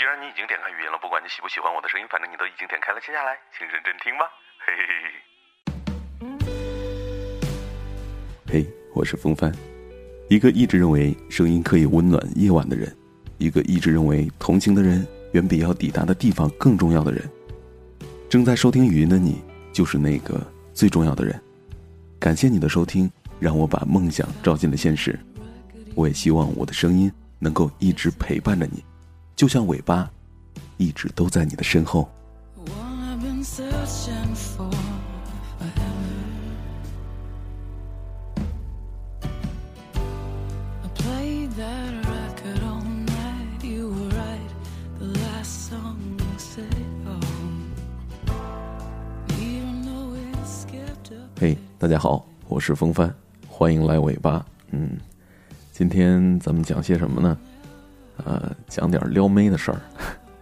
既然你已经点开语音了，不管你喜不喜欢我的声音，反正你都已经点开了，接下来请认真听吧。嘿嘿嘿。嘿，我是风帆，一个一直认为声音可以温暖夜晚的人，一个一直认为同行的人远比要抵达的地方更重要的人。正在收听语音的你，就是那个最重要的人。感谢你的收听，让我把梦想照进了现实。我也希望我的声音能够一直陪伴着你，就像尾巴，一直都在你的身后。嘿，大家好，我是风帆，欢迎来尾巴。嗯，今天咱们讲些什么呢？呃，讲点撩妹的事儿，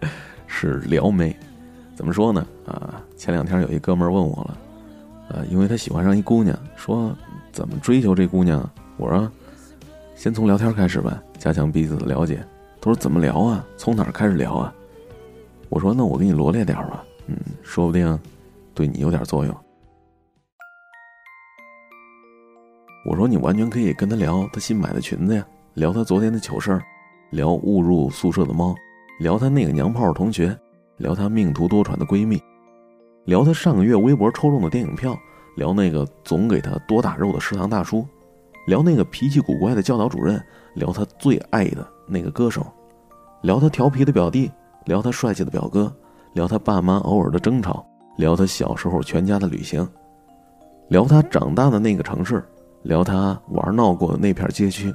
是撩妹。怎么说呢？啊，前两天有一哥们儿问我了，呃，因为他喜欢上一姑娘，说怎么追求这姑娘？我说，先从聊天开始吧，加强彼此的了解。他说怎么聊啊？从哪儿开始聊啊？我说那我给你罗列点吧，嗯，说不定对你有点作用。我说你完全可以跟他聊他新买的裙子呀，聊他昨天的糗事儿，聊误入宿舍的猫，聊他那个娘炮同学，聊他命途多舛的闺蜜，聊他上个月微博抽中的电影票，聊那个总给他多打肉的食堂大叔，聊那个脾气古怪的教导主任，聊他最爱的那个歌手，聊他调皮的表弟，聊他帅气的表哥，聊他爸妈偶尔的争吵，聊他小时候全家的旅行，聊他长大的那个城市。聊他玩闹过的那片街区，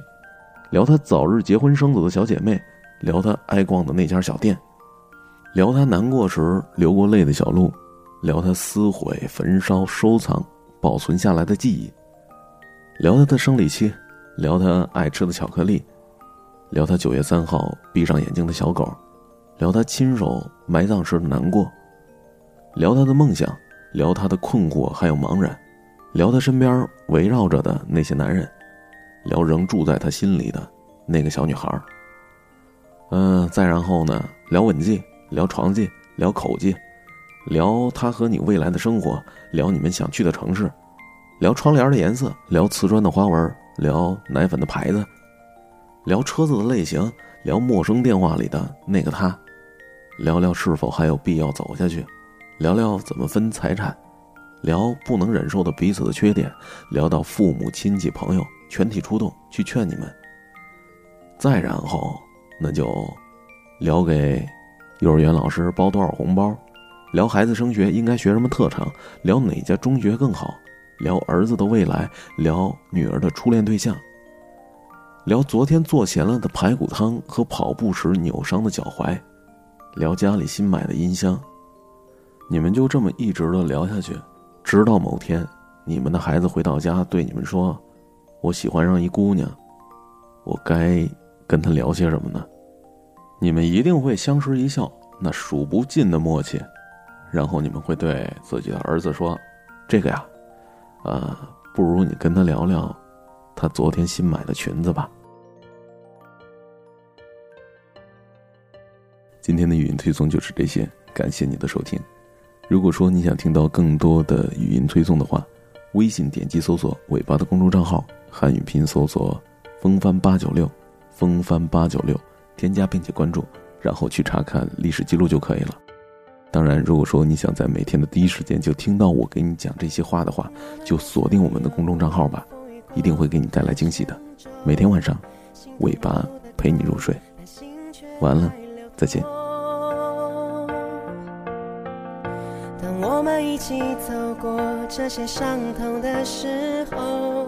聊她早日结婚生子的小姐妹，聊她爱逛的那家小店，聊她难过时流过泪的小路，聊她撕毁、焚烧、收藏、保存下来的记忆，聊她的生理期，聊她爱吃的巧克力，聊她九月三号闭上眼睛的小狗，聊她亲手埋葬时的难过，聊她的梦想，聊她的困惑还有茫然。聊他身边围绕着的那些男人，聊仍住在他心里的那个小女孩嗯，再然后呢，聊吻技，聊床技，聊口技，聊他和你未来的生活，聊你们想去的城市，聊窗帘的颜色，聊瓷砖的花纹，聊奶粉的牌子，聊车子的类型，聊陌生电话里的那个他，聊聊是否还有必要走下去，聊聊怎么分财产。聊不能忍受的彼此的缺点，聊到父母亲戚朋友全体出动去劝你们。再然后，那就聊给幼儿园老师包多少红包，聊孩子升学应该学什么特长，聊哪家中学更好，聊儿子的未来，聊女儿的初恋对象，聊昨天做咸了的排骨汤和跑步时扭伤的脚踝，聊家里新买的音箱。你们就这么一直的聊下去。直到某天，你们的孩子回到家，对你们说：“我喜欢上一姑娘，我该跟她聊些什么呢？”你们一定会相视一笑，那数不尽的默契。然后你们会对自己的儿子说：“这个呀，呃，不如你跟他聊聊，他昨天新买的裙子吧。”今天的语音推送就是这些，感谢你的收听。如果说你想听到更多的语音推送的话，微信点击搜索“尾巴”的公众账号，汉语拼音搜索“风帆八九六”，风帆八九六，添加并且关注，然后去查看历史记录就可以了。当然，如果说你想在每天的第一时间就听到我给你讲这些话的话，就锁定我们的公众账号吧，一定会给你带来惊喜的。每天晚上，尾巴陪你入睡，完了，再见。当我们一起走过这些伤痛的时候，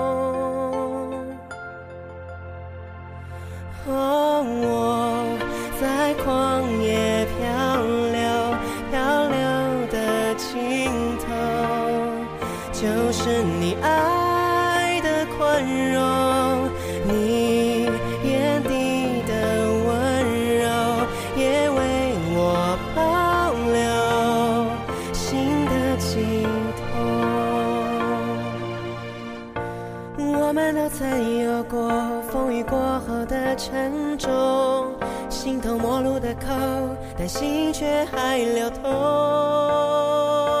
狂野。沉重，形同陌路的口，但心却还流通。